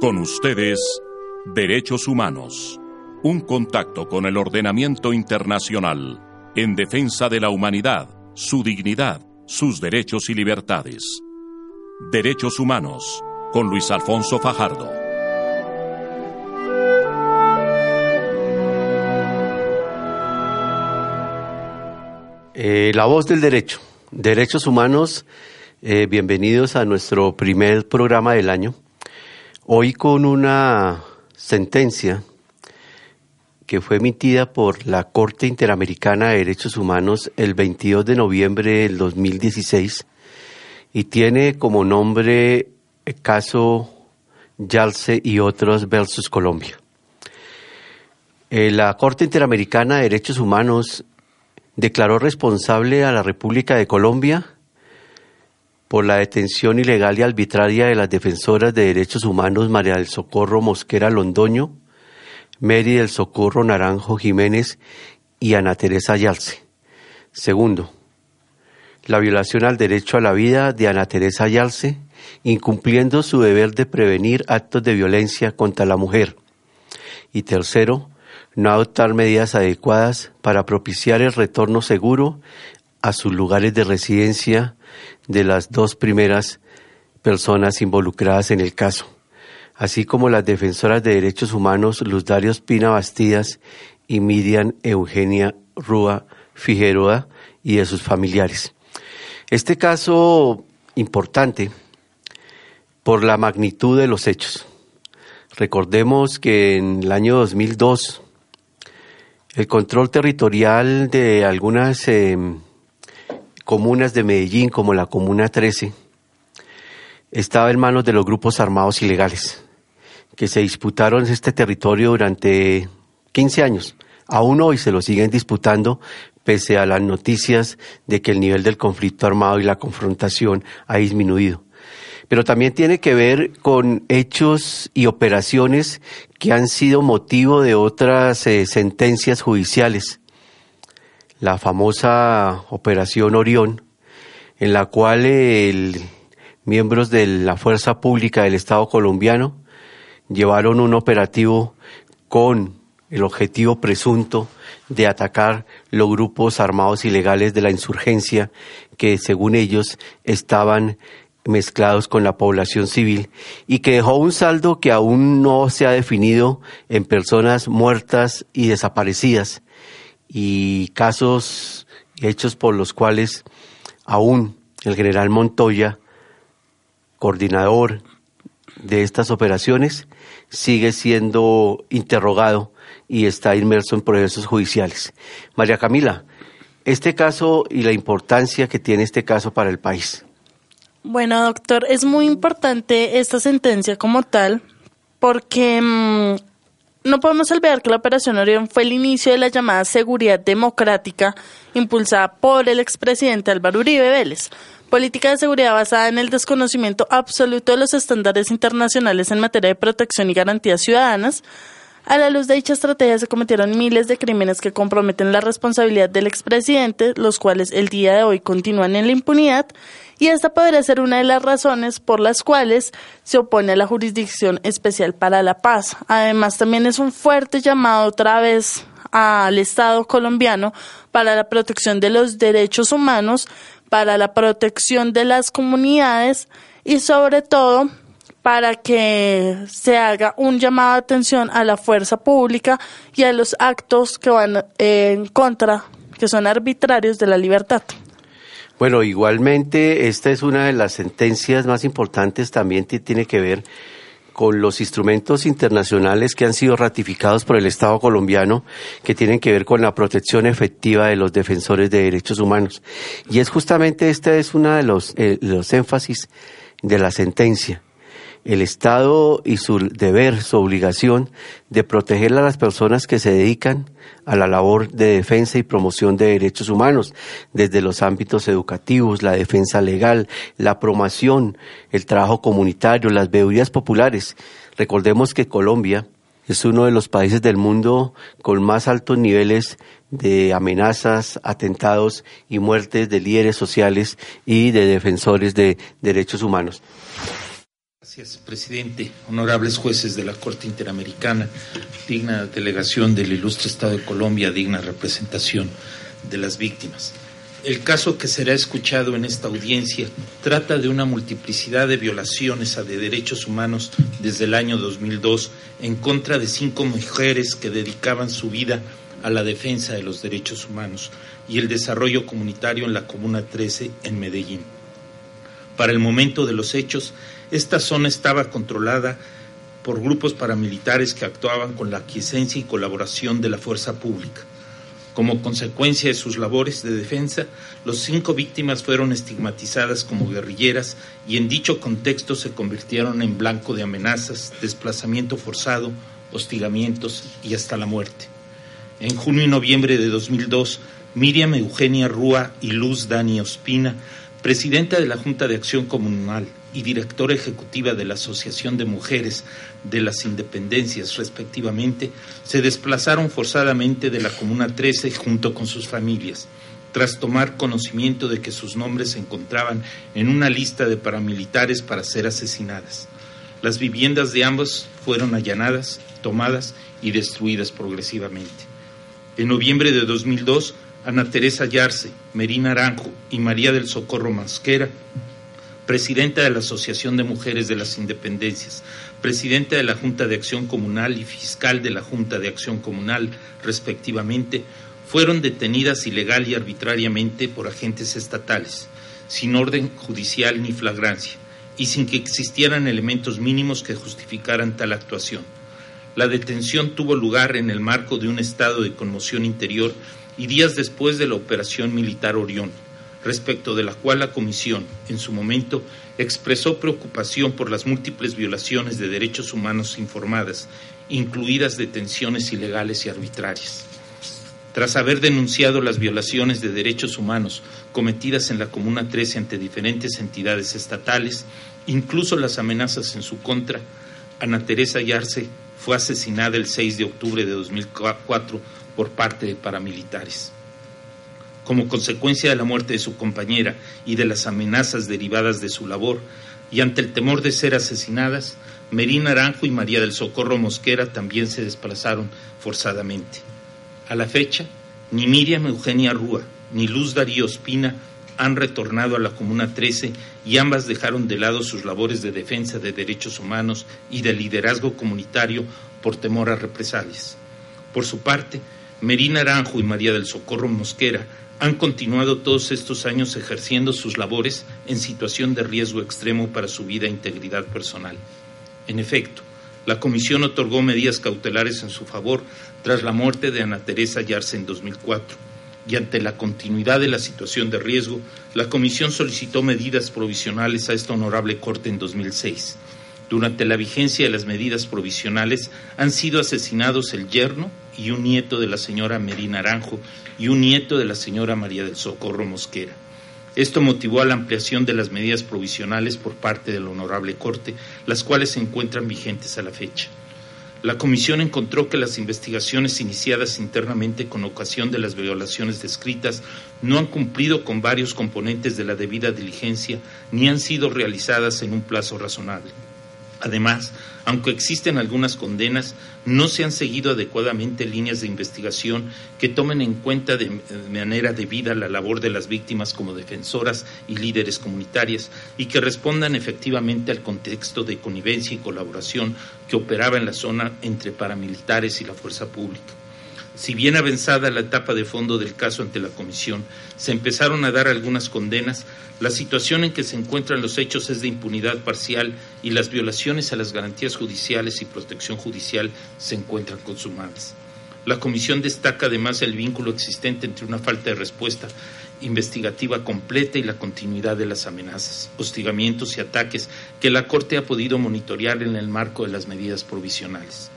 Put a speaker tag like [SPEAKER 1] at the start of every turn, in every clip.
[SPEAKER 1] Con ustedes, Derechos Humanos. Un contacto con el ordenamiento internacional en defensa de la humanidad, su dignidad, sus derechos y libertades. Derechos Humanos, con Luis Alfonso Fajardo.
[SPEAKER 2] Eh, la voz del derecho. Derechos Humanos, eh, bienvenidos a nuestro primer programa del año. Hoy con una sentencia que fue emitida por la Corte Interamericana de Derechos Humanos el 22 de noviembre del 2016 y tiene como nombre el caso Yalce y otros versus Colombia. Eh, la Corte Interamericana de Derechos Humanos declaró responsable a la República de Colombia por la detención ilegal y arbitraria de las defensoras de derechos humanos María del Socorro Mosquera Londoño, Mary del Socorro Naranjo Jiménez y Ana Teresa Ayalce. Segundo, la violación al derecho a la vida de Ana Teresa Ayalce, incumpliendo su deber de prevenir actos de violencia contra la mujer. Y tercero, no adoptar medidas adecuadas para propiciar el retorno seguro a sus lugares de residencia de las dos primeras personas involucradas en el caso, así como las defensoras de derechos humanos Luz Dario Pina Bastidas y Miriam Eugenia Rúa Figueroa y de sus familiares. Este caso importante por la magnitud de los hechos. Recordemos que en el año 2002 el control territorial de algunas eh, comunas de Medellín, como la Comuna 13, estaba en manos de los grupos armados ilegales, que se disputaron este territorio durante 15 años. Aún hoy se lo siguen disputando, pese a las noticias de que el nivel del conflicto armado y la confrontación ha disminuido. Pero también tiene que ver con hechos y operaciones que han sido motivo de otras eh, sentencias judiciales la famosa Operación Orión, en la cual miembros de la Fuerza Pública del Estado colombiano llevaron un operativo con el objetivo presunto de atacar los grupos armados ilegales de la insurgencia que según ellos estaban mezclados con la población civil y que dejó un saldo que aún no se ha definido en personas muertas y desaparecidas y casos hechos por los cuales aún el general Montoya, coordinador de estas operaciones, sigue siendo interrogado y está inmerso en procesos judiciales. María Camila, este caso y la importancia que tiene este caso para el país.
[SPEAKER 3] Bueno, doctor, es muy importante esta sentencia como tal porque mm, no podemos olvidar que la Operación Orión fue el inicio de la llamada seguridad democrática impulsada por el expresidente Álvaro Uribe Vélez, política de seguridad basada en el desconocimiento absoluto de los estándares internacionales en materia de protección y garantías ciudadanas. A la luz de dicha estrategia se cometieron miles de crímenes que comprometen la responsabilidad del expresidente, los cuales el día de hoy continúan en la impunidad y esta podría ser una de las razones por las cuales se opone a la Jurisdicción Especial para la Paz. Además, también es un fuerte llamado otra vez al Estado colombiano para la protección de los derechos humanos, para la protección de las comunidades y sobre todo para que se haga un llamado de atención a la fuerza pública y a los actos que van en contra, que son arbitrarios de la libertad.
[SPEAKER 2] Bueno, igualmente esta es una de las sentencias más importantes, también tiene que ver con los instrumentos internacionales que han sido ratificados por el Estado colombiano, que tienen que ver con la protección efectiva de los defensores de derechos humanos. Y es justamente este es uno de los, eh, los énfasis de la sentencia el Estado y su deber, su obligación de proteger a las personas que se dedican a la labor de defensa y promoción de derechos humanos, desde los ámbitos educativos, la defensa legal, la promoción, el trabajo comunitario, las bebidas populares. Recordemos que Colombia es uno de los países del mundo con más altos niveles de amenazas, atentados y muertes de líderes sociales y de defensores de derechos humanos.
[SPEAKER 4] Gracias, presidente. Honorables jueces de la Corte Interamericana, digna delegación del ilustre Estado de Colombia, digna representación de las víctimas. El caso que será escuchado en esta audiencia trata de una multiplicidad de violaciones a de derechos humanos desde el año 2002 en contra de cinco mujeres que dedicaban su vida a la defensa de los derechos humanos y el desarrollo comunitario en la Comuna 13 en Medellín. Para el momento de los hechos, esta zona estaba controlada por grupos paramilitares que actuaban con la aquiescencia y colaboración de la fuerza pública. Como consecuencia de sus labores de defensa, los cinco víctimas fueron estigmatizadas como guerrilleras y en dicho contexto se convirtieron en blanco de amenazas, desplazamiento forzado, hostigamientos y hasta la muerte. En junio y noviembre de 2002, Miriam Eugenia Rúa y Luz Dani Ospina, presidenta de la Junta de Acción Comunal y directora ejecutiva de la Asociación de Mujeres de las Independencias, respectivamente, se desplazaron forzadamente de la Comuna 13 junto con sus familias, tras tomar conocimiento de que sus nombres se encontraban en una lista de paramilitares para ser asesinadas. Las viviendas de ambos fueron allanadas, tomadas y destruidas progresivamente. En noviembre de 2002, Ana Teresa Yarce, Merina Aranjo y María del Socorro Masquera presidenta de la Asociación de Mujeres de las Independencias, presidenta de la Junta de Acción Comunal y fiscal de la Junta de Acción Comunal, respectivamente, fueron detenidas ilegal y arbitrariamente por agentes estatales, sin orden judicial ni flagrancia, y sin que existieran elementos mínimos que justificaran tal actuación. La detención tuvo lugar en el marco de un estado de conmoción interior y días después de la operación militar Orión respecto de la cual la Comisión, en su momento, expresó preocupación por las múltiples violaciones de derechos humanos informadas, incluidas detenciones ilegales y arbitrarias. Tras haber denunciado las violaciones de derechos humanos cometidas en la Comuna 13 ante diferentes entidades estatales, incluso las amenazas en su contra, Ana Teresa Yarce fue asesinada el 6 de octubre de 2004 por parte de paramilitares como consecuencia de la muerte de su compañera y de las amenazas derivadas de su labor, y ante el temor de ser asesinadas, Merina Aranjo y María del Socorro Mosquera también se desplazaron forzadamente. A la fecha, ni Miriam Eugenia Rúa ni Luz Darío Espina han retornado a la Comuna 13 y ambas dejaron de lado sus labores de defensa de derechos humanos y de liderazgo comunitario por temor a represalias. Por su parte, Merina Aranjo y María del Socorro Mosquera han continuado todos estos años ejerciendo sus labores en situación de riesgo extremo para su vida e integridad personal. En efecto, la Comisión otorgó medidas cautelares en su favor tras la muerte de Ana Teresa Yarse en 2004 y ante la continuidad de la situación de riesgo, la Comisión solicitó medidas provisionales a esta honorable Corte en 2006. Durante la vigencia de las medidas provisionales han sido asesinados el yerno y un nieto de la señora Merina Aranjo y un nieto de la señora María del Socorro Mosquera. Esto motivó a la ampliación de las medidas provisionales por parte de la Honorable Corte, las cuales se encuentran vigentes a la fecha. La Comisión encontró que las investigaciones iniciadas internamente con ocasión de las violaciones descritas no han cumplido con varios componentes de la debida diligencia ni han sido realizadas en un plazo razonable. Además, aunque existen algunas condenas, no se han seguido adecuadamente líneas de investigación que tomen en cuenta de manera debida la labor de las víctimas como defensoras y líderes comunitarias y que respondan efectivamente al contexto de connivencia y colaboración que operaba en la zona entre paramilitares y la fuerza pública. Si bien avanzada la etapa de fondo del caso ante la Comisión, se empezaron a dar algunas condenas, la situación en que se encuentran los hechos es de impunidad parcial y las violaciones a las garantías judiciales y protección judicial se encuentran consumadas. La Comisión destaca además el vínculo existente entre una falta de respuesta investigativa completa y la continuidad de las amenazas, hostigamientos y ataques que la Corte ha podido monitorear en el marco de las medidas provisionales.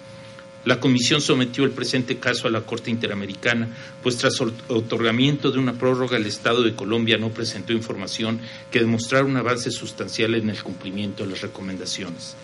[SPEAKER 4] La Comisión sometió el presente caso a la Corte Interamericana, pues tras otorgamiento de una prórroga el Estado de Colombia no presentó información que demostrara un avance sustancial en el cumplimiento de las recomendaciones.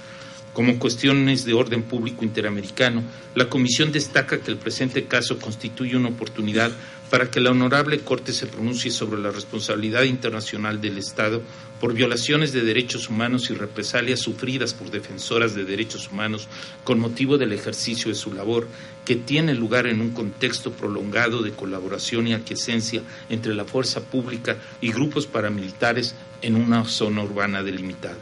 [SPEAKER 4] Como cuestiones de orden público interamericano, la Comisión destaca que el presente caso constituye una oportunidad para que la Honorable Corte se pronuncie sobre la responsabilidad internacional del Estado por violaciones de derechos humanos y represalias sufridas por defensoras de derechos humanos con motivo del ejercicio de su labor, que tiene lugar en un contexto prolongado de colaboración y aquiescencia entre la fuerza pública y grupos paramilitares en una zona urbana delimitada.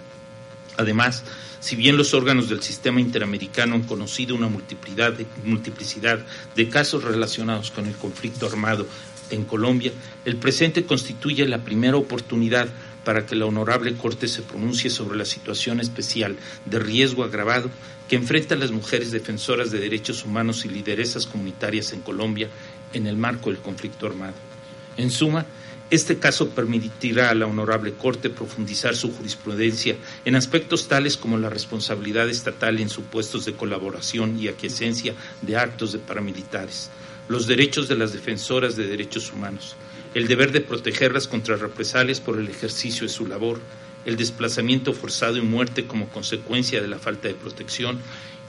[SPEAKER 4] Además, si bien los órganos del sistema interamericano han conocido una multiplicidad de, multiplicidad de casos relacionados con el conflicto armado en Colombia, el presente constituye la primera oportunidad para que la Honorable Corte se pronuncie sobre la situación especial de riesgo agravado que enfrentan las mujeres defensoras de derechos humanos y lideresas comunitarias en Colombia en el marco del conflicto armado. En suma, este caso permitirá a la Honorable Corte profundizar su jurisprudencia en aspectos tales como la responsabilidad estatal en supuestos de colaboración y aquiescencia de actos de paramilitares, los derechos de las defensoras de derechos humanos, el deber de protegerlas contra represalias por el ejercicio de su labor, el desplazamiento forzado y muerte como consecuencia de la falta de protección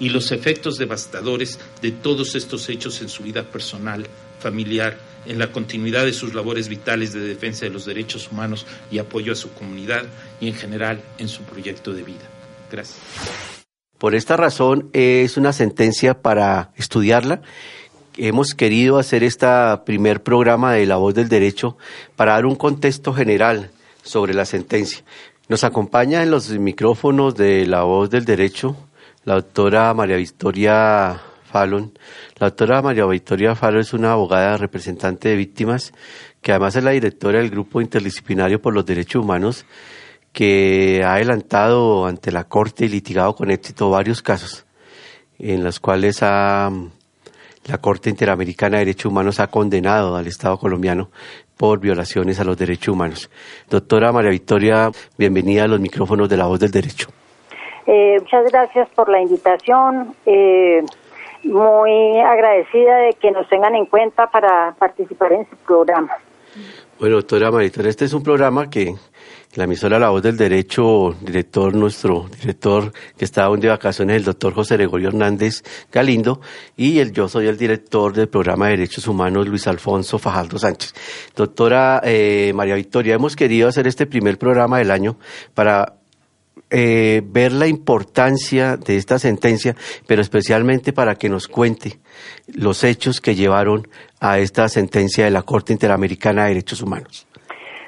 [SPEAKER 4] y los efectos devastadores de todos estos hechos en su vida personal, familiar, en la continuidad de sus labores vitales de defensa de los derechos humanos y apoyo a su comunidad y en general en su proyecto de vida. Gracias.
[SPEAKER 2] Por esta razón es una sentencia para estudiarla hemos querido hacer este primer programa de La Voz del Derecho para dar un contexto general sobre la sentencia. Nos acompaña en los micrófonos de La Voz del Derecho la doctora María Victoria Fallon. La doctora María Victoria Fallon es una abogada representante de víctimas que además es la directora del Grupo Interdisciplinario por los Derechos Humanos que ha adelantado ante la Corte y litigado con éxito varios casos en los cuales ha la Corte Interamericana de Derechos Humanos ha condenado al Estado colombiano por violaciones a los derechos humanos. Doctora María Victoria, bienvenida a los micrófonos de la voz del derecho.
[SPEAKER 5] Eh, muchas gracias por la invitación. Eh, muy agradecida de que nos tengan en cuenta para participar en su programa.
[SPEAKER 2] Bueno, doctora Victoria, este es un programa que la emisora La Voz del Derecho, director, nuestro director que está aún de vacaciones, el doctor José Gregorio Hernández Galindo, y el, yo soy el director del programa de Derechos Humanos, Luis Alfonso Fajardo Sánchez. Doctora eh, María Victoria, hemos querido hacer este primer programa del año para eh, ver la importancia de esta sentencia, pero especialmente para que nos cuente los hechos que llevaron a esta sentencia de la Corte Interamericana de Derechos Humanos.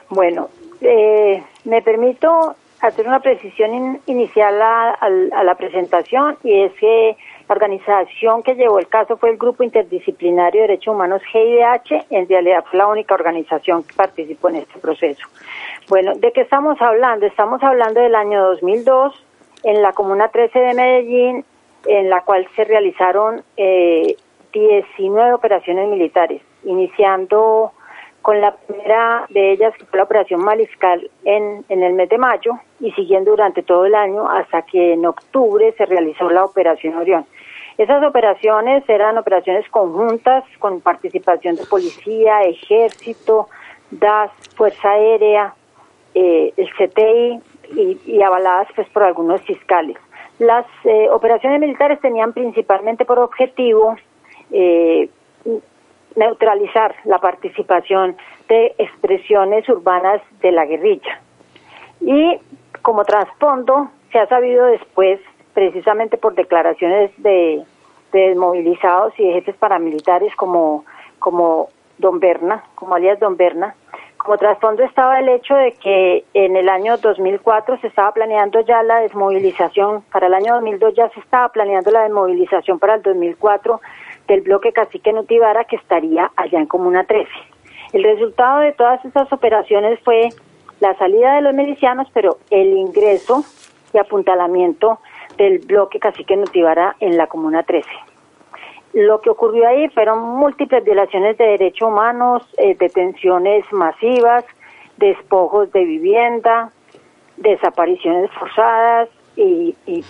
[SPEAKER 5] Bueno, eh, me permito hacer una precisión inicial a, la presentación y es que la organización que llevó el caso fue el Grupo Interdisciplinario de Derechos Humanos GIDH, en realidad fue la única organización que participó en este proceso. Bueno, ¿de qué estamos hablando? Estamos hablando del año 2002 en la Comuna 13 de Medellín, en la cual se realizaron eh, 19 operaciones militares, iniciando con la primera de ellas, que fue la operación Mariscal en, en el mes de mayo, y siguiendo durante todo el año hasta que en octubre se realizó la operación Orión. Esas operaciones eran operaciones conjuntas con participación de policía, ejército, DAS, Fuerza Aérea, eh, el CTI y, avaladas pues por algunos fiscales. Las eh, operaciones militares tenían principalmente por objetivo eh, neutralizar la participación de expresiones urbanas de la guerrilla. Y como trasfondo, se ha sabido después, precisamente por declaraciones de, desmovilizados y de jefes paramilitares como, como Don Berna, como alias Don Berna, como trasfondo estaba el hecho de que en el año 2004 se estaba planeando ya la desmovilización, para el año 2002 ya se estaba planeando la desmovilización para el 2004 del bloque Cacique Nutibara que estaría allá en Comuna 13. El resultado de todas estas operaciones fue la salida de los milicianos, pero el ingreso y apuntalamiento del bloque Cacique Nutibara en la Comuna 13. Lo que ocurrió ahí fueron múltiples violaciones de derechos humanos, eh, detenciones masivas, despojos de vivienda, desapariciones forzadas y, y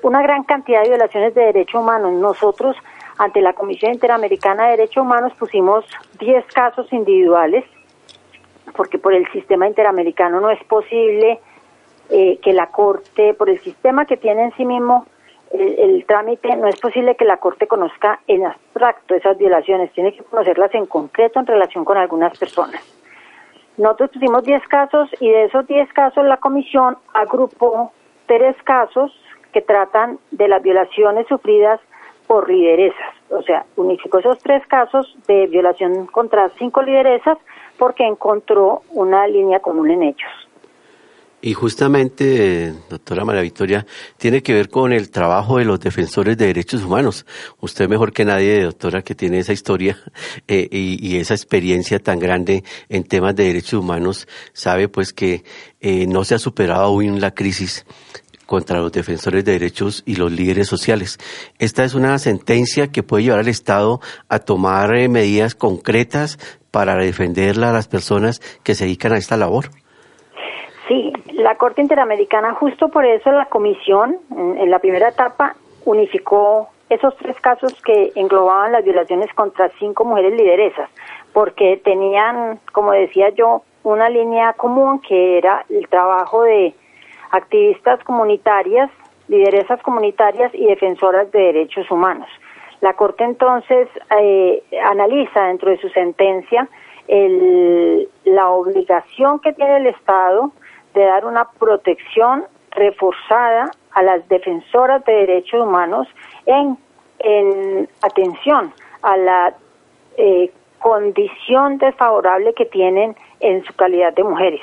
[SPEAKER 5] una gran cantidad de violaciones de derechos humanos. Nosotros ante la Comisión Interamericana de Derechos Humanos pusimos 10 casos individuales, porque por el sistema interamericano no es posible eh, que la Corte, por el sistema que tiene en sí mismo el, trámite, no es posible que la Corte conozca en abstracto esas violaciones, tiene que conocerlas en concreto en relación con algunas personas. Nosotros tuvimos 10 casos y de esos 10 casos la comisión agrupó tres casos que tratan de las violaciones sufridas por lideresas. O sea, unificó esos tres casos de violación contra cinco lideresas porque encontró una línea común en ellos.
[SPEAKER 2] Y justamente, doctora María Victoria, tiene que ver con el trabajo de los defensores de derechos humanos. Usted mejor que nadie, doctora, que tiene esa historia eh, y, esa experiencia tan grande en temas de derechos humanos, sabe pues que eh, no se ha superado aún la crisis contra los defensores de derechos y los líderes sociales. Esta es una sentencia que puede llevar al Estado a tomar eh, medidas concretas para defender a las personas que se dedican a esta labor.
[SPEAKER 5] Sí, la Corte Interamericana, justo por eso la Comisión, en, la primera etapa, unificó esos tres casos que englobaban las violaciones contra cinco mujeres lideresas, porque tenían, como decía yo, una línea común que era el trabajo de activistas comunitarias, lideresas comunitarias y defensoras de derechos humanos. La Corte entonces eh, analiza dentro de su sentencia la obligación que tiene el Estado de dar una protección reforzada a las defensoras de derechos humanos en, atención a la eh, condición desfavorable que tienen en su calidad de mujeres.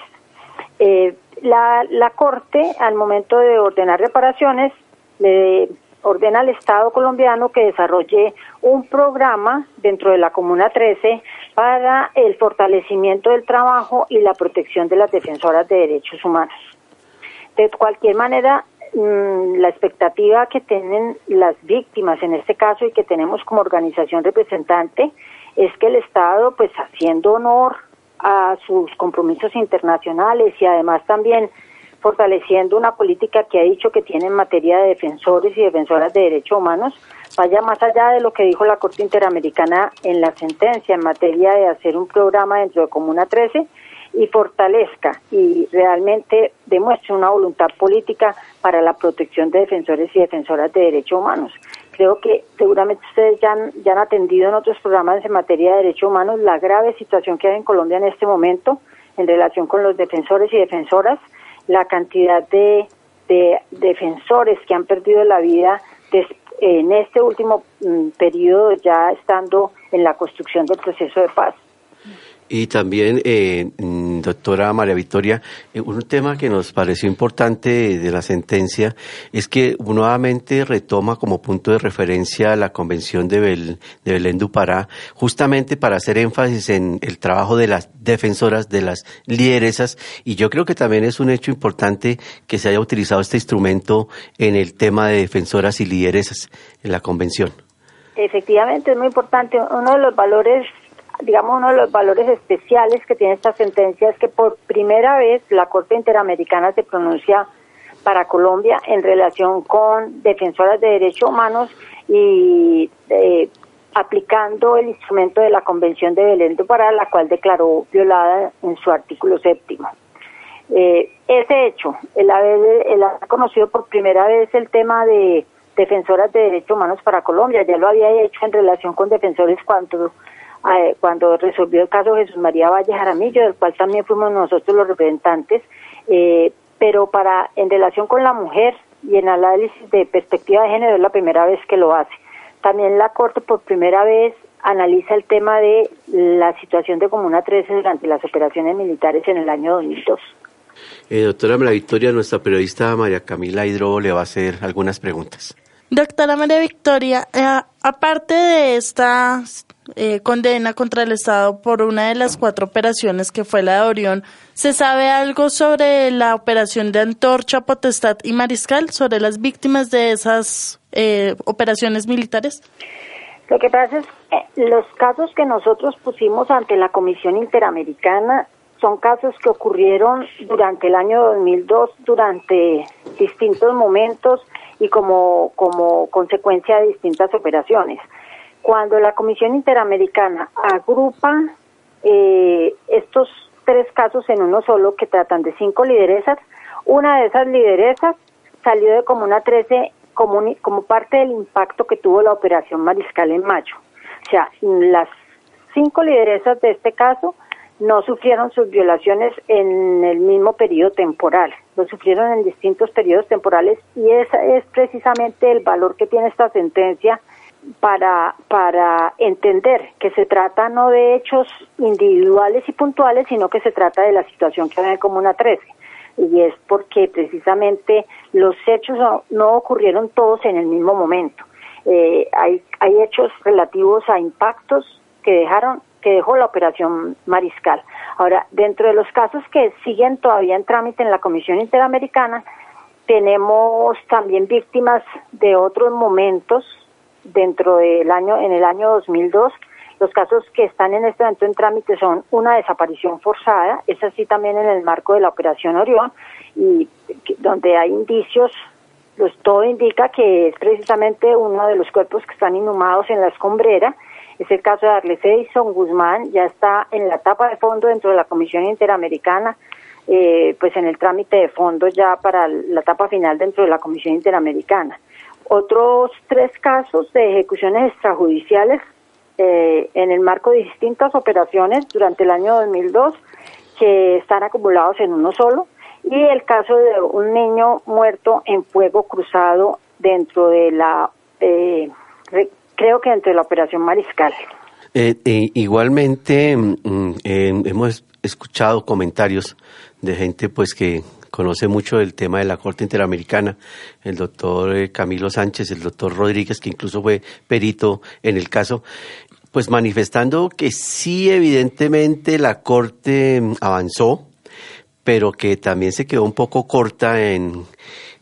[SPEAKER 5] Eh, la, la Corte, al momento de ordenar reparaciones, le ordena al Estado colombiano que desarrolle un programa dentro de la Comuna 13 para el fortalecimiento del trabajo y la protección de las defensoras de derechos humanos. De cualquier manera, mm, la expectativa que tienen las víctimas en este caso y que tenemos como organización representante es que el Estado, pues haciendo honor a sus compromisos internacionales y además también fortaleciendo una política que ha dicho que tiene en materia de defensores y defensoras de derechos humanos, vaya más allá de lo que dijo la Corte Interamericana en la sentencia en materia de hacer un programa dentro de Comuna 13 y fortalezca y realmente demuestre una voluntad política para la protección de defensores y defensoras de derechos humanos. Creo que seguramente ustedes ya han, ya han atendido en otros programas en materia de derechos humanos la grave situación que hay en Colombia en este momento en relación con los defensores y defensoras, la cantidad de, de defensores que han perdido la vida en este último mm, periodo ya estando en la construcción del proceso de paz.
[SPEAKER 2] Y también, eh, doctora María Victoria, eh, un tema que nos pareció importante de la sentencia es que nuevamente retoma como punto de referencia la Convención de, Bel, de Belén du Pará, justamente para hacer énfasis en el trabajo de las defensoras, de las lideresas, y yo creo que también es un hecho importante que se haya utilizado este instrumento en el tema de defensoras y lideresas en la Convención.
[SPEAKER 5] Efectivamente, es muy importante. Uno de los valores digamos, uno de los valores especiales que tiene esta sentencia es que por primera vez la Corte Interamericana se pronuncia para Colombia en relación con defensoras de derechos humanos y eh, aplicando el instrumento de la Convención de Belén do Pará, la cual declaró violada en su artículo séptimo. Eh, ese hecho, el haber, el haber conocido por primera vez el tema de defensoras de derechos humanos para Colombia, ya lo había hecho en relación con defensores cuando eh, cuando resolvió el caso Jesús María Valle Jaramillo, del cual también fuimos nosotros los representantes, eh, pero para en relación con la mujer y en análisis de perspectiva de género es la primera vez que lo hace. También la Corte por primera vez analiza el tema de la situación de Comuna 13 durante las operaciones militares en el año 2002.
[SPEAKER 2] Eh, doctora María Victoria, nuestra periodista María Camila Hidro le va a hacer algunas preguntas.
[SPEAKER 3] Doctora María Victoria, eh, aparte de esta eh, condena contra el Estado por una de las cuatro operaciones que fue la de Orión. ¿Se sabe algo sobre la operación de Antorcha, Potestad y Mariscal, sobre las víctimas de esas eh, operaciones militares?
[SPEAKER 5] Lo que pasa es que los casos que nosotros pusimos ante la Comisión Interamericana son casos que ocurrieron durante el año 2002, durante distintos momentos y como, como consecuencia de distintas operaciones cuando la Comisión Interamericana agrupa eh, estos tres casos en uno solo que tratan de cinco lideresas, Una de esas lideresas salió de Comuna 13 como, como parte del impacto que tuvo la operación Mariscal en mayo. O sea, las cinco lideresas de este caso no sufrieron sus violaciones en el mismo periodo temporal, lo sufrieron en distintos periodos temporales y ese es precisamente el valor que tiene esta sentencia para, para entender que se trata no de hechos individuales y puntuales, sino que se trata de la situación que hay en Comuna 13. Y es porque precisamente los hechos no, ocurrieron todos en el mismo momento. Eh, hay, hay hechos relativos a impactos que dejaron que dejó la operación Mariscal. Ahora, dentro de los casos que siguen todavía en trámite en la Comisión Interamericana, tenemos también víctimas de otros momentos dentro del año, en el año 2002. Los casos que están en este momento en trámite son una desaparición forzada, es así también en el marco de la Operación Orión, y donde hay indicios, pues todo indica que es precisamente uno de los cuerpos que están inhumados en la escombrera, es el caso de Arlece Edison Guzmán, ya está en la etapa de fondo dentro de la Comisión Interamericana, eh, pues en el trámite de fondo ya para la etapa final dentro de la Comisión Interamericana. Otros tres casos de ejecuciones extrajudiciales eh, en el marco de distintas operaciones durante el año 2002 que están acumulados en uno solo y el caso de un niño muerto en fuego cruzado dentro de la eh, creo que entre la operación Mariscal.
[SPEAKER 2] Eh, eh, igualmente mm, hemos escuchado comentarios de gente pues que conoce mucho el tema de la Corte Interamericana, el doctor eh, Camilo Sánchez, el doctor Rodríguez, que incluso fue perito en el caso, pues manifestando que sí, evidentemente la Corte mm, avanzó, pero que también se quedó un poco corta en,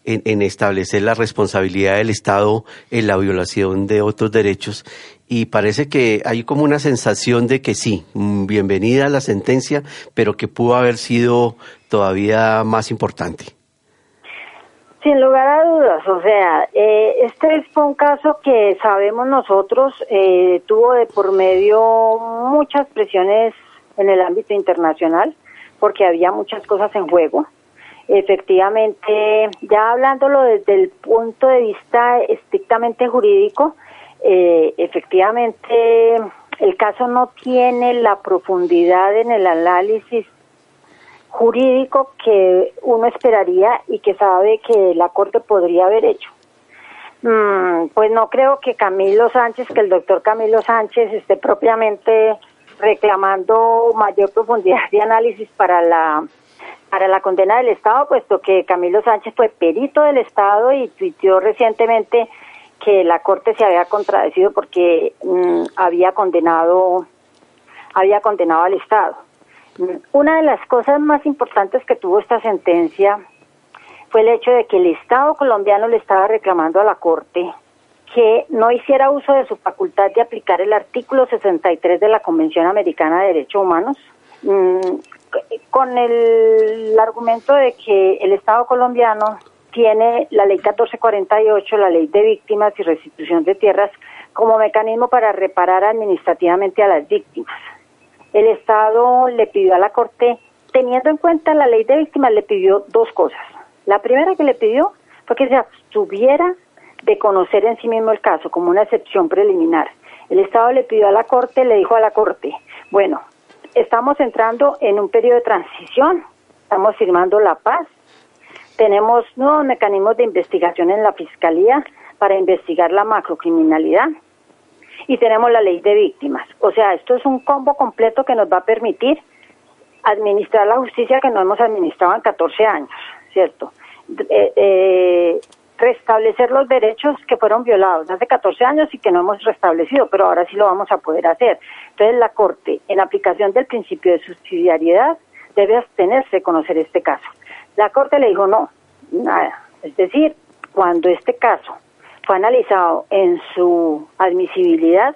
[SPEAKER 2] en, establecer la responsabilidad del Estado en la violación de otros derechos y parece que hay como una sensación de que sí, mm, bienvenida la sentencia, pero que pudo haber sido todavía más importante.
[SPEAKER 5] Sin lugar a dudas, o sea, eh, este fue un caso que sabemos nosotros eh, tuvo de por medio muchas presiones en el ámbito internacional, porque había muchas cosas en juego efectivamente, ya hablándolo desde el punto de vista estrictamente jurídico, eh, efectivamente el caso no tiene la profundidad en el análisis jurídico que uno esperaría y que sabe que la Corte podría haber hecho. Mm, pues no creo que Camilo Sánchez, que el doctor Camilo Sánchez esté propiamente reclamando mayor profundidad de análisis para la para la condena del Estado, puesto que Camilo Sánchez fue perito del Estado y tuiteó recientemente que la Corte se había contradecido porque mm, había condenado había condenado al Estado. Una de las cosas más importantes que tuvo esta sentencia fue el hecho de que el Estado colombiano le estaba reclamando a la Corte que no hiciera uso de su facultad de aplicar el artículo 63 de la Convención Americana de Derechos Humanos, mm, con el, argumento de que el Estado colombiano tiene la ley 1448, la ley de víctimas y restitución de tierras, como mecanismo para reparar administrativamente a las víctimas. El Estado le pidió a la Corte, teniendo en cuenta la ley de víctimas, le pidió dos cosas. La primera que le pidió fue que se abstuviera de conocer en sí mismo el caso como una excepción preliminar. El Estado le pidió a la Corte, le dijo a la Corte, bueno, estamos entrando en un periodo de transición, estamos firmando la paz, tenemos nuevos mecanismos de investigación en la Fiscalía para investigar la macrocriminalidad y tenemos la ley de víctimas. O sea, esto es un combo completo que nos va a permitir administrar la justicia que no hemos administrado en 14 años, ¿cierto? Eh, eh, restablecer los derechos que fueron violados hace 14 años y que no hemos restablecido, pero ahora sí lo vamos a poder hacer. Entonces la Corte, en aplicación del principio de subsidiariedad, debe abstenerse de conocer este caso. La Corte le dijo no, nada. Es decir, cuando este caso fue analizado en su admisibilidad,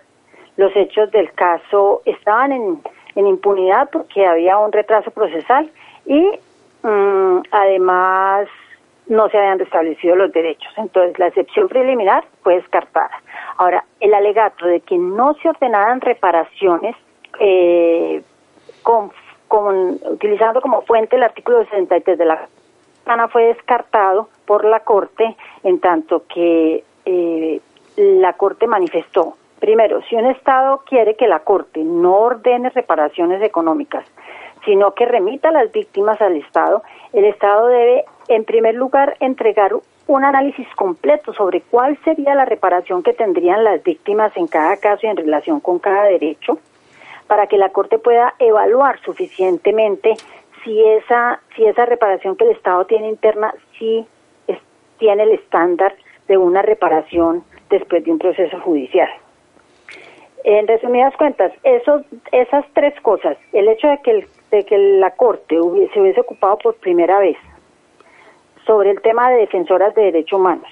[SPEAKER 5] los hechos del caso estaban en, impunidad porque había un retraso procesal y mm, además no se habían restablecido los derechos. Entonces, la excepción preliminar fue descartada. Ahora, el alegato de que no se ordenaran reparaciones eh, con, utilizando como fuente el artículo 63 de la Toscana fue descartado por la Corte en tanto que eh, la Corte manifestó, primero, si un Estado quiere que la Corte no ordene reparaciones económicas, sino que remita a las víctimas al Estado, el Estado debe, en primer lugar, entregar un análisis completo sobre cuál sería la reparación que tendrían las víctimas en cada caso y en relación con cada derecho, para que la Corte pueda evaluar suficientemente si esa, si esa reparación que el Estado tiene interna sí tiene el estándar de una reparación después de un proceso judicial. En resumidas cuentas, esos, esas tres cosas, el hecho de que, de que la Corte se hubiese ocupado por primera vez sobre el tema de defensoras de derechos humanos.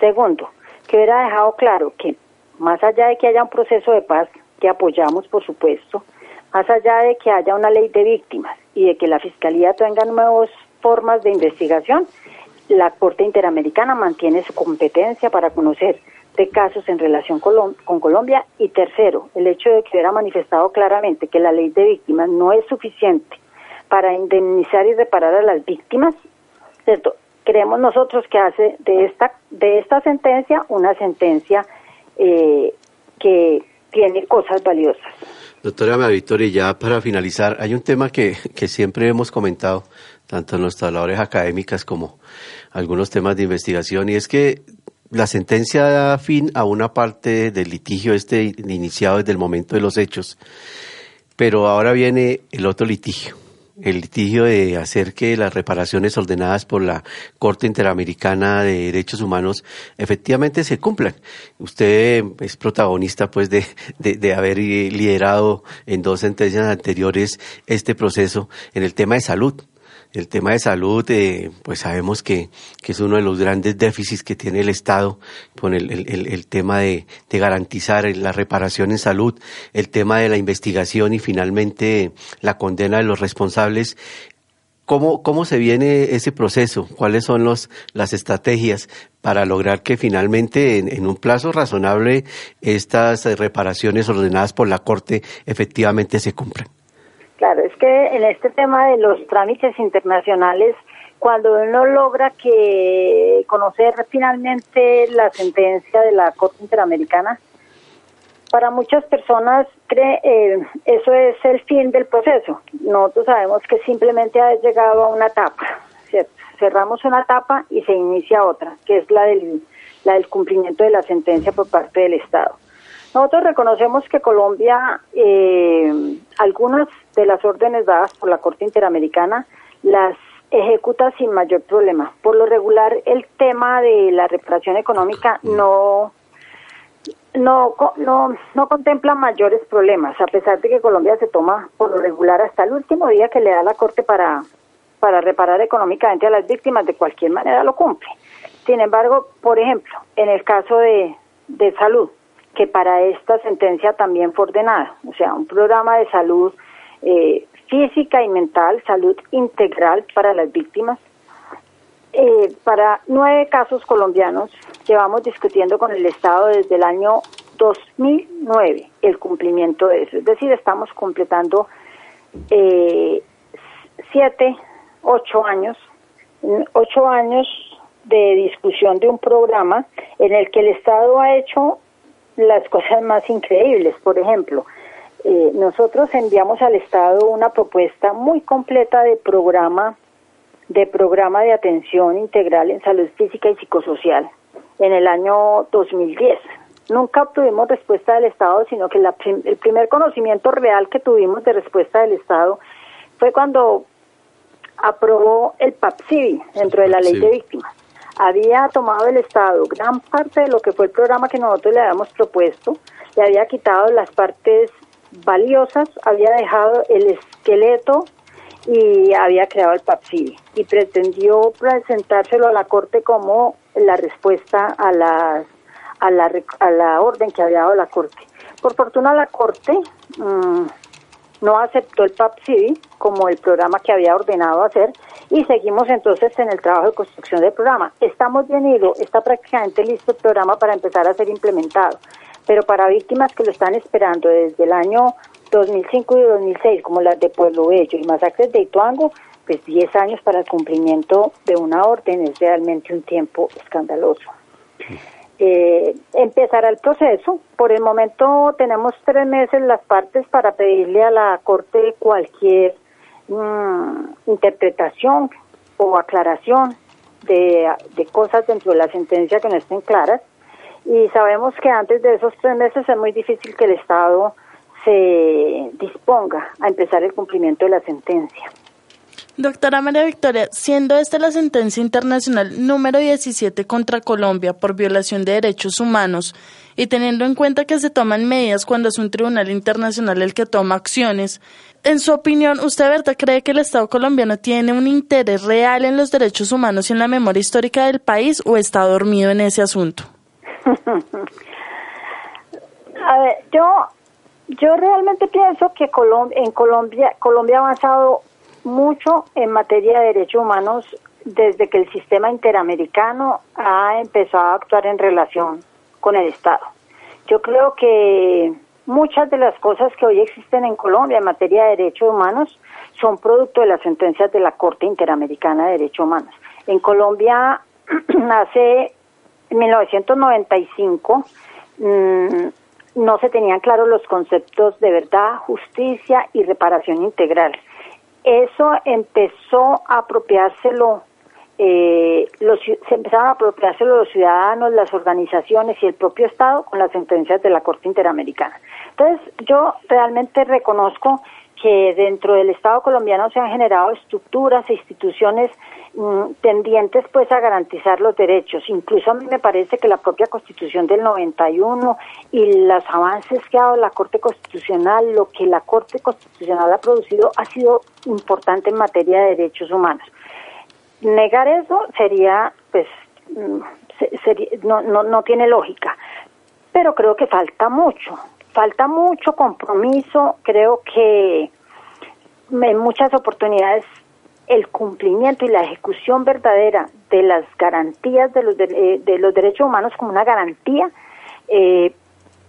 [SPEAKER 5] Segundo, que hubiera dejado claro que más allá de que haya un proceso de paz, que apoyamos por supuesto, más allá de que haya una ley de víctimas y de que la Fiscalía tenga nuevas formas de investigación, la Corte Interamericana mantiene su competencia para conocer de casos en relación con, Colombia. Y tercero, el hecho de que hubiera manifestado claramente que la ley de víctimas no es suficiente para indemnizar y reparar a las víctimas, ¿cierto? creemos nosotros que hace de esta, de esta sentencia una sentencia eh, que tiene cosas valiosas.
[SPEAKER 2] Doctora María ya para finalizar, hay un tema que, que siempre hemos comentado, tanto en los labores académicas como algunos temas de investigación, y es que la sentencia da fin a una parte del litigio este iniciado desde el momento de los hechos, pero ahora viene el otro litigio el litigio de hacer que las reparaciones ordenadas por la Corte Interamericana de Derechos Humanos efectivamente se cumplan. Usted es protagonista pues de, de, de haber liderado en dos sentencias anteriores este proceso en el tema de salud el tema de salud, eh, pues sabemos que, que, es uno de los grandes déficits que tiene el Estado con el, el, tema de, de, garantizar la reparación en salud, el tema de la investigación y finalmente la condena de los responsables. ¿Cómo, ¿Cómo se viene ese proceso? ¿Cuáles son los, las estrategias para lograr que finalmente en, en un plazo razonable estas reparaciones ordenadas por la Corte efectivamente se cumplan?
[SPEAKER 5] Claro, es que en este tema de los trámites internacionales, cuando uno logra que conocer finalmente la sentencia de la Corte Interamericana, para muchas personas cree eh, eso es el fin del proceso. Nosotros sabemos que simplemente ha llegado a una etapa, cerramos una etapa y se inicia otra, que es la del, la del cumplimiento de la sentencia por parte del Estado. Nosotros reconocemos que Colombia, eh, algunas de las órdenes dadas por la Corte Interamericana, las ejecuta sin mayor problema. Por lo regular, el tema de la reparación económica mm. no, no, no, no contempla mayores problemas, a pesar de que Colombia se toma por lo regular hasta el último día que le da la Corte para, para reparar económicamente a las víctimas, de cualquier manera lo cumple. Sin embargo, por ejemplo, en el caso de, de salud, que para esta sentencia también fue ordenada, o sea, un programa de salud eh, física y mental, salud integral para las víctimas. Eh, para nueve casos colombianos llevamos discutiendo con el Estado desde el año 2009 el cumplimiento de eso, es decir, estamos completando eh, siete, ocho años, ocho años de discusión de un programa en el que el Estado ha hecho las cosas más increíbles. Por ejemplo, eh, nosotros enviamos al Estado una propuesta muy completa de programa de programa de atención integral en salud física y psicosocial en el año 2010. Nunca obtuvimos respuesta del Estado, sino que el primer conocimiento real que tuvimos de respuesta del Estado fue cuando aprobó el PAPSIBI dentro de la ley de víctimas había tomado el Estado gran parte de lo que fue el programa que nosotros le habíamos propuesto, le había quitado las partes valiosas, había dejado el esqueleto y había creado el PAPSI y pretendió presentárselo a la Corte como la respuesta a la, a la, a la orden que había dado la Corte. Por fortuna la Corte mm, no aceptó el PAPSI como el programa que había ordenado hacer y seguimos entonces en el trabajo de construcción del programa. Estamos bien ido, está prácticamente listo el programa para empezar a ser implementado, pero para víctimas que lo están esperando desde el año 2005 y 2006, como las de Pueblo Bello y masacres de Ituango, pues 10 años para el cumplimiento de una orden es realmente un tiempo escandaloso. Eh, empezará el proceso. Por el momento tenemos tres meses las partes para pedirle a la Corte cualquier mm, interpretación o aclaración de, de cosas dentro de la sentencia que no estén claras. Y sabemos que antes de esos tres meses es muy difícil que el Estado se disponga a empezar el cumplimiento de la sentencia.
[SPEAKER 3] Doctora María Victoria, siendo esta la sentencia internacional número 17 contra Colombia por violación de derechos humanos y teniendo en cuenta que se toman medidas cuando es un tribunal internacional el que toma acciones, en su opinión, ¿usted verdad cree que el Estado colombiano tiene un interés real en los derechos humanos y en la memoria histórica del país o está dormido en ese asunto?
[SPEAKER 5] A ver, yo yo realmente pienso que en Colombia Colombia ha avanzado mucho en materia de derechos humanos desde que el sistema interamericano ha empezado a actuar en relación con el Estado. Yo creo que muchas de las cosas que hoy existen en Colombia en materia de derechos humanos son producto de las sentencias de la Corte Interamericana de Derechos Humanos. En Colombia, hace 1995, mmm, no se tenían claros los conceptos de verdad, justicia y reparación integral eso empezó a apropiárselo, eh, los, se empezaron a apropiárselo los ciudadanos, las organizaciones y el propio Estado con las sentencias de la Corte Interamericana. Entonces, yo realmente reconozco que dentro del Estado colombiano se han generado estructuras e instituciones tendientes pues a garantizar los derechos. Incluso a mí me parece que la propia Constitución del 91 y los avances que ha dado la Corte Constitucional, lo que la Corte Constitucional ha producido ha sido importante en materia de derechos humanos. Negar eso sería pues mm, no, no, no tiene lógica, pero creo que falta mucho falta mucho compromiso, creo que en muchas oportunidades el cumplimiento y la ejecución verdadera de las garantías de los, de, eh, los derechos humanos como una garantía eh,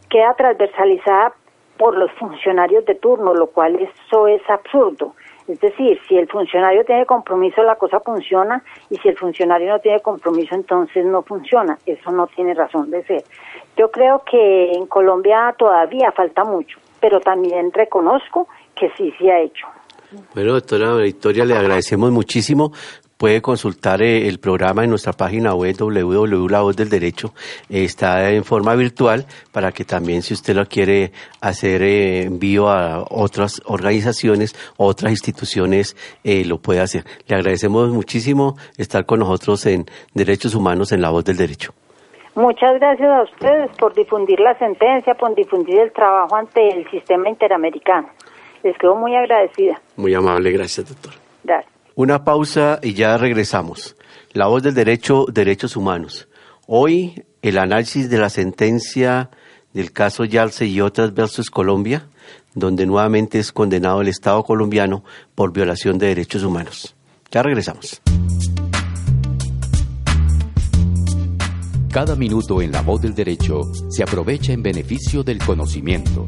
[SPEAKER 5] queda transversalizada por los funcionarios de turno, lo cual eso es absurdo. Es decir, si el funcionario tiene compromiso, la cosa funciona, y si el funcionario no tiene compromiso, entonces no funciona. Eso no tiene razón de ser. Yo creo que en Colombia todavía falta mucho, pero también reconozco que sí se ha hecho.
[SPEAKER 2] Bueno, doctora Victoria, le agradecemos muchísimo. Puede consultar eh, el programa en nuestra página web www. del Derecho. Está en forma virtual para que también si usted lo quiere hacer eh, envío a otras organizaciones, otras instituciones, eh, lo puede hacer. Le agradecemos muchísimo estar con nosotros en Derechos Humanos en la Voz del Derecho.
[SPEAKER 5] Muchas gracias a ustedes por difundir la sentencia, por difundir el trabajo ante el sistema interamericano. Les quedo muy agradecida.
[SPEAKER 2] Muy amable, gracias, doctor.
[SPEAKER 5] Gracias.
[SPEAKER 2] Una pausa y ya regresamos. La voz del derecho, derechos humanos. Hoy el análisis de la sentencia del caso Yalce y otras versus Colombia, donde nuevamente es condenado el Estado colombiano por violación de derechos humanos. Ya regresamos.
[SPEAKER 6] Cada minuto en la voz del derecho se aprovecha en beneficio del conocimiento,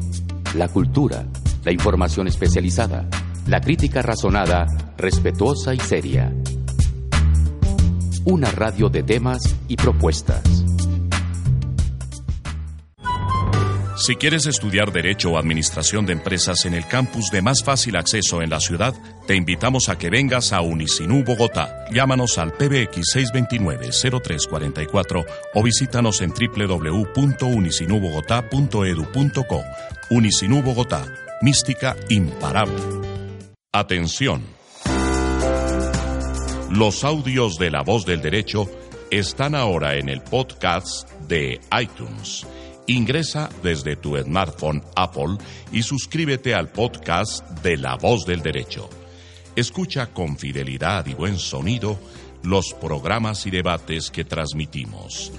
[SPEAKER 6] la cultura, la información especializada, la crítica razonada, respetuosa y seria. Una radio de temas y propuestas.
[SPEAKER 1] Si quieres estudiar Derecho o Administración de Empresas en el campus de más fácil acceso en la ciudad, te invitamos a que vengas a Unicinú Bogotá. Llámanos al PBX 629-0344 o visítanos en www.unicinubogotá.edu.co. Unicinú Bogotá, mística imparable. Atención. Los audios de La Voz del Derecho están ahora en el podcast de iTunes Ingresa desde tu smartphone Apple y suscríbete al podcast de La Voz del Derecho. Escucha con fidelidad y buen sonido los programas y debates que transmitimos.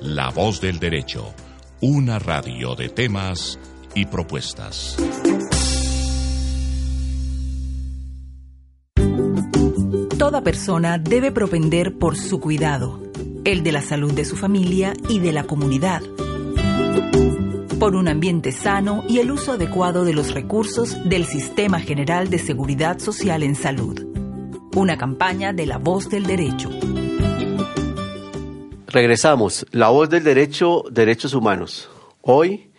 [SPEAKER 1] La Voz del Derecho, una radio de temas y propuestas.
[SPEAKER 7] Toda persona debe propender por su cuidado, el de la salud de su familia y de la comunidad por un ambiente sano y el uso adecuado de los recursos del Sistema General de Seguridad Social en Salud. una campaña de La Voz del Derecho.
[SPEAKER 2] Regresamos. La Voz del Derecho, Derechos Humanos. Hoy,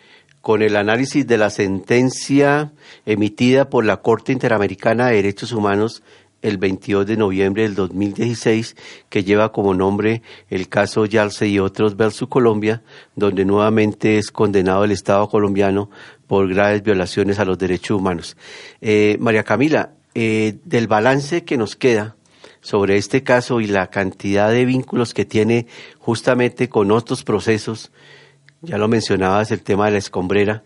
[SPEAKER 2] con el análisis de la sentencia emitida por la Corte Interamericana de Derechos Humanos el 22 de noviembre del 2016, que lleva como nombre el caso Yalce y otros versus Colombia, donde nuevamente es condenado el Estado colombiano por graves violaciones a los derechos humanos. Eh, María Camila, eh, del balance que nos queda sobre este caso y la cantidad de vínculos que tiene justamente con otros procesos, ya lo mencionabas, el tema de la escombrera,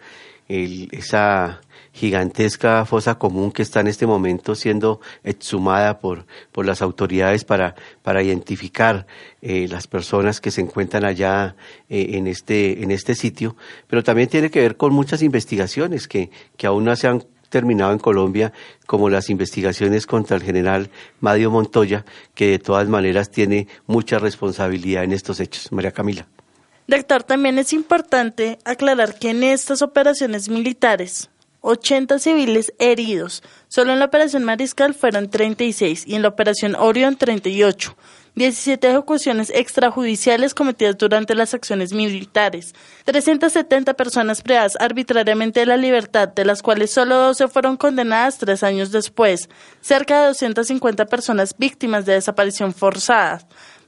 [SPEAKER 2] esa gigantesca fosa común que está en este momento siendo exhumada por, por las autoridades para, para identificar eh, las personas que se encuentran allá eh, en, este, en este sitio, pero también tiene que ver con muchas investigaciones que, que aún no se han terminado en Colombia, como las investigaciones contra el general Mario Montoya, que de todas maneras tiene mucha responsabilidad en estos hechos. María Camila.
[SPEAKER 3] Doctor, también es importante aclarar que en estas operaciones militares 80 civiles heridos. Solo en la operación Mariscal fueron 36 y en la operación Orión 38. 17 ejecuciones extrajudiciales cometidas durante las acciones militares, 370 personas privadas arbitrariamente de la libertad, de las cuales solo 12 fueron condenadas tres años después, cerca de 250 personas víctimas de desaparición forzada,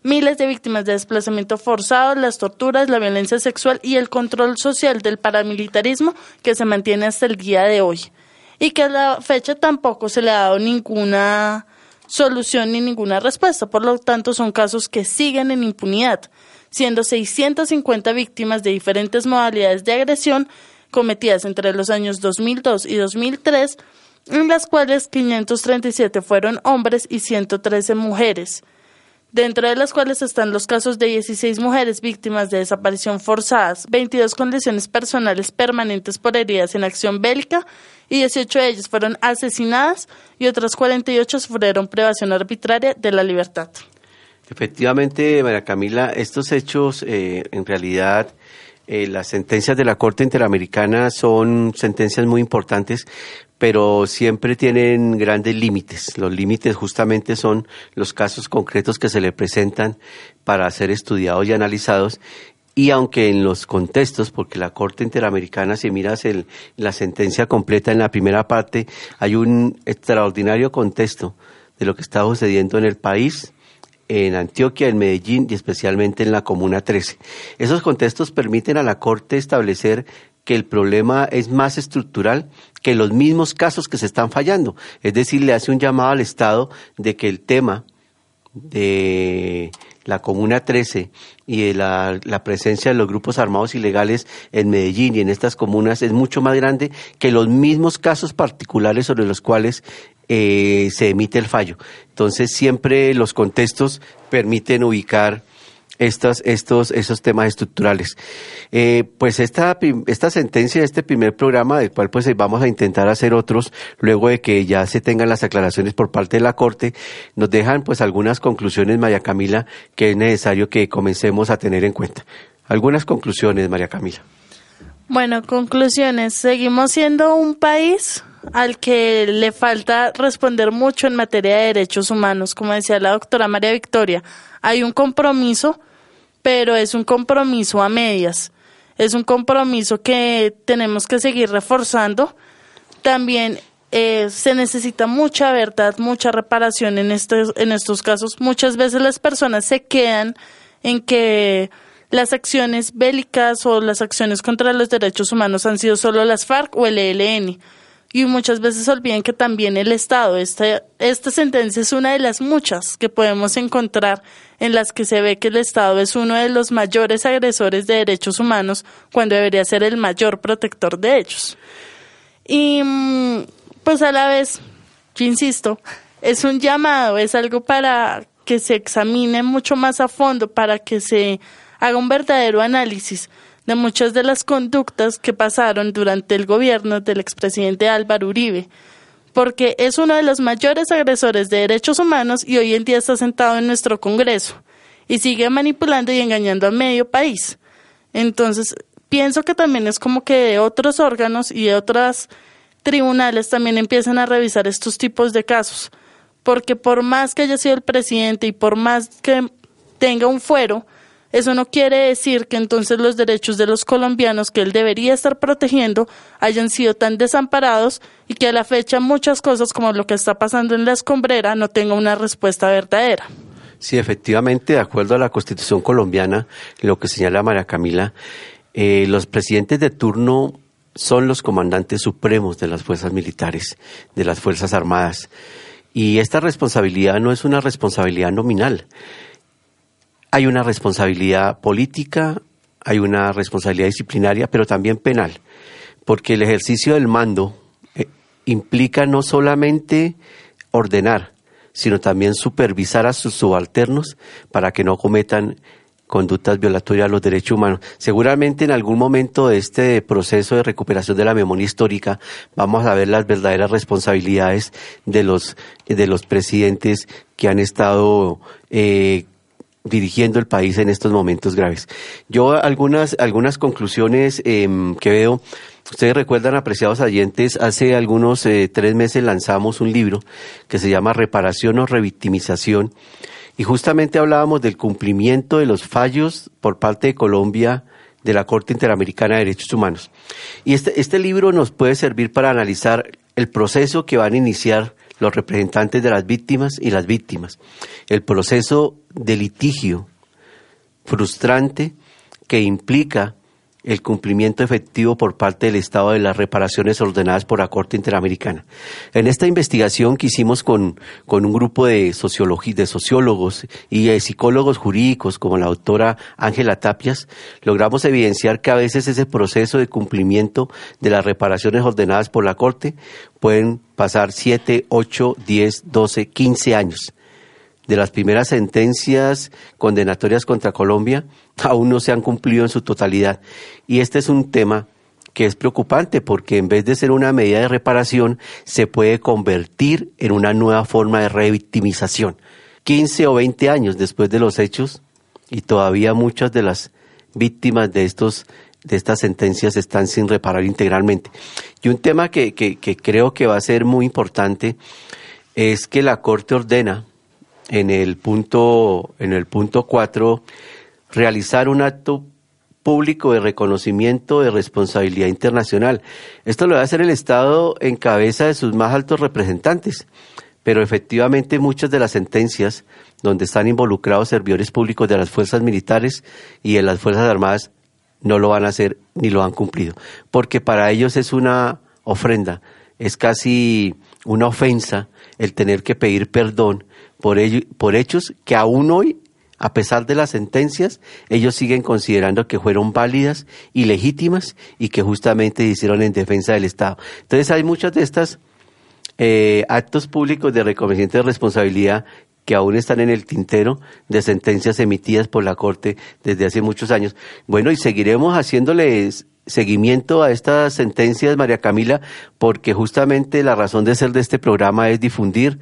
[SPEAKER 3] miles de víctimas de desplazamiento forzado, las torturas, la violencia sexual y el control social del paramilitarismo que se mantiene hasta el día de hoy. Y que a la fecha tampoco se le ha dado ninguna solución ni ninguna respuesta. Por lo tanto, son casos que siguen en impunidad, siendo 650 víctimas de diferentes modalidades de agresión cometidas entre los años 2002 y 2003, en las cuales 537 fueron hombres y 113 mujeres dentro de las cuales están los casos de 16 mujeres víctimas de desaparición forzadas, 22 condiciones personales permanentes por heridas en acción bélica y 18 de ellas fueron asesinadas y otras 48 sufrieron privación arbitraria de la libertad.
[SPEAKER 2] Efectivamente, María Camila, estos hechos eh, en realidad eh, las sentencias de la Corte Interamericana son sentencias muy importantes pero siempre tienen grandes límites. Los límites justamente son los casos concretos que se le presentan para ser estudiados y analizados. Y aunque en los contextos, porque la Corte Interamericana, si miras el, la sentencia completa en la primera parte, hay un extraordinario contexto de lo que está sucediendo en el país, en Antioquia, en Medellín y especialmente en la Comuna 13. Esos contextos permiten a la Corte establecer que el problema es más estructural que los mismos casos que se están fallando. Es decir, le hace un llamado al Estado de que el tema de la Comuna 13 y de la, presencia de los grupos armados ilegales en Medellín y en estas comunas es mucho más grande que los mismos casos particulares sobre los cuales eh, se emite el fallo. Entonces, siempre los contextos permiten ubicar estas, estos, esos temas estructurales. Eh, pues esta, esta sentencia, este primer programa, del cual pues vamos a intentar hacer otros, luego de que ya se tengan las aclaraciones por parte de la Corte, nos dejan pues algunas conclusiones, María Camila, que es necesario que comencemos a tener en cuenta. Algunas conclusiones, María Camila.
[SPEAKER 3] Bueno, conclusiones. Seguimos siendo un país al que le falta responder mucho en materia de derechos humanos. Como decía la doctora María Victoria, hay un compromiso pero es un compromiso a medias. Es un compromiso que tenemos que seguir reforzando. También eh, se necesita mucha verdad, mucha reparación en estos, en estos casos. Muchas veces las personas se quedan en que las acciones bélicas o las acciones contra los derechos humanos han sido solo las FARC o el ELN y muchas veces olviden que también el Estado, esta, esta sentencia es una de las muchas que podemos encontrar en las que se ve que el Estado es uno de los mayores agresores de derechos humanos cuando debería ser el mayor protector de ellos. Y mm, pues a la vez, yo insisto, es un llamado, es algo para que se examine mucho más a fondo, para que se haga un verdadero análisis de muchas de las conductas que pasaron durante el gobierno del expresidente Álvaro Uribe, porque es uno de los mayores agresores de derechos humanos y hoy en día está sentado en nuestro Congreso y sigue manipulando y engañando a medio país. Entonces, pienso que también es como que de otros órganos y de otros tribunales también empiezan a revisar estos tipos de casos, porque por más que haya sido el presidente y por más que tenga un fuero, eso no quiere decir que entonces los derechos de los colombianos que él debería estar protegiendo hayan sido tan desamparados y que a la fecha muchas cosas como lo que está pasando en la escombrera no tengan una respuesta verdadera.
[SPEAKER 2] Sí, efectivamente, de acuerdo a la Constitución colombiana, lo que señala María Camila, eh, los presidentes de turno son los comandantes supremos de las fuerzas militares, de las fuerzas armadas. Y esta responsabilidad no es una responsabilidad nominal hay una responsabilidad política, hay una responsabilidad disciplinaria, pero también penal, porque el ejercicio del mando eh, implica no solamente ordenar, sino también supervisar a sus subalternos para que no cometan conductas violatorias a los derechos humanos. Seguramente en algún momento de este proceso de recuperación de la memoria histórica vamos a ver las verdaderas responsabilidades de los de los presidentes que han estado eh, dirigiendo el país en estos momentos graves. Yo algunas, algunas conclusiones em, que veo, ustedes recuerdan, apreciados oyentes, hace algunos eh, tres meses lanzamos un libro que se llama Reparación o Revictimización y justamente hablábamos del cumplimiento de los fallos por parte de Colombia de la Corte Interamericana de Derechos Humanos. Y este, este libro nos puede servir para analizar el proceso que van a iniciar los representantes de las víctimas y las víctimas. El proceso de litigio frustrante que implica el cumplimiento efectivo por parte del Estado de las reparaciones ordenadas por la Corte Interamericana. En esta investigación que hicimos con, con un grupo de, sociólogos y de psicólogos jurídicos como la doctora Ángela Tapias, logramos evidenciar que a veces ese proceso de cumplimiento de las reparaciones ordenadas por la Corte pueden pasar 7, 8, 10, 12, 15 años de las primeras sentencias condenatorias contra Colombia aún no se han cumplido en su totalidad. Y este es un tema que es preocupante porque en vez de ser una medida de reparación, se puede convertir en una nueva forma de revictimización. 15 o 20 años después de los hechos y todavía muchas de las víctimas de estos de estas sentencias están sin reparar integralmente. Y un tema que, que, creo que va a ser muy importante es que la Corte ordena en el punto, en el punto cuatro, realizar un acto público de reconocimiento de responsabilidad internacional. Esto lo va a hacer el Estado en cabeza de sus más altos representantes, pero efectivamente muchas de las sentencias donde están involucrados servidores públicos de las fuerzas militares y de las fuerzas armadas no lo van a hacer ni lo han cumplido, porque para ellos es una ofrenda, es casi una ofensa el tener que pedir perdón por, por hechos que aún hoy, a pesar de las sentencias, ellos siguen considerando que fueron válidas y legítimas y que justamente hicieron en defensa del Estado. Entonces hay muchos de estos eh, actos públicos de reconocimiento de responsabilidad que aún están en el tintero de sentencias emitidas por la Corte desde hace muchos años. Bueno, y seguiremos haciéndoles seguimiento a estas sentencias, María Camila, porque justamente la razón de ser de este programa es difundir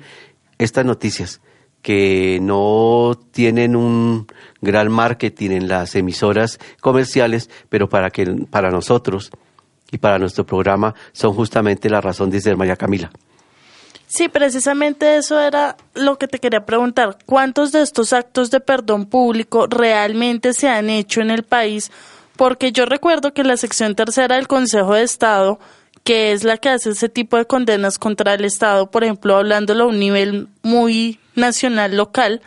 [SPEAKER 2] estas noticias que no tienen un gran marketing en las emisoras comerciales, pero para que para nosotros y para nuestro programa son justamente la razón de ser María Camila.
[SPEAKER 3] Sí, precisamente eso era lo que te quería preguntar. ¿Cuántos de estos actos de perdón público realmente se han hecho en el país? Porque yo recuerdo que la sección tercera del Consejo de Estado que es la que hace ese tipo de condenas contra el Estado, por ejemplo, hablándolo a un nivel muy nacional, local,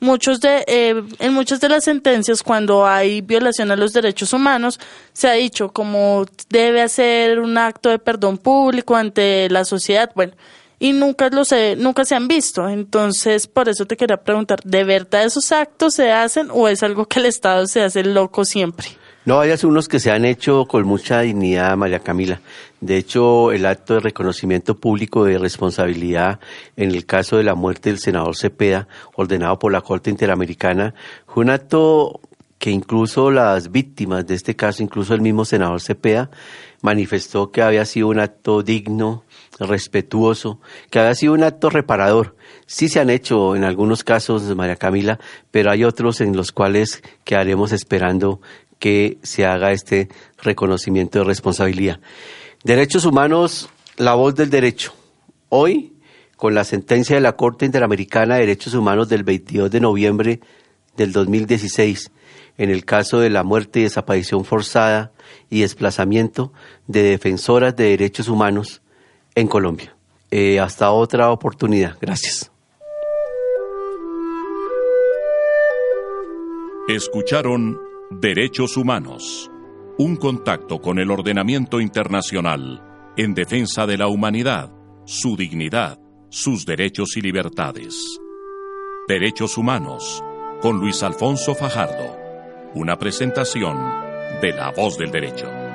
[SPEAKER 3] muchos de, eh, en muchas de las sentencias, cuando hay violación a los derechos humanos, se ha dicho como debe hacer un acto de perdón público ante la sociedad, bueno, y nunca lo sé, nunca se han visto. Entonces, por eso te quería preguntar, ¿de verdad esos actos se hacen o es algo que el Estado se hace loco siempre?
[SPEAKER 2] No, hay unos que se han hecho con mucha dignidad, María Camila. De hecho, el acto de reconocimiento público de responsabilidad en el caso de la muerte del senador Cepeda, ordenado por la Corte Interamericana, fue un acto que incluso las víctimas de este caso, incluso el mismo senador Cepeda, manifestó que había sido un acto digno, respetuoso, que había sido un acto reparador. Sí se han hecho en algunos casos, María Camila, pero hay otros en los cuales quedaremos esperando que se haga este reconocimiento de responsabilidad. Derechos humanos, la voz del derecho. Hoy, con la sentencia de la Corte Interamericana de Derechos Humanos del 22 de noviembre del 2016 en el caso de la muerte y desaparición forzada y desplazamiento de defensoras de derechos humanos en Colombia. Eh, hasta otra oportunidad. Gracias.
[SPEAKER 1] Escucharon Derechos Humanos, un contacto con el ordenamiento internacional en defensa de la humanidad, su dignidad, sus derechos y libertades. Derechos Humanos, con Luis Alfonso Fajardo, una presentación de La Voz del Derecho.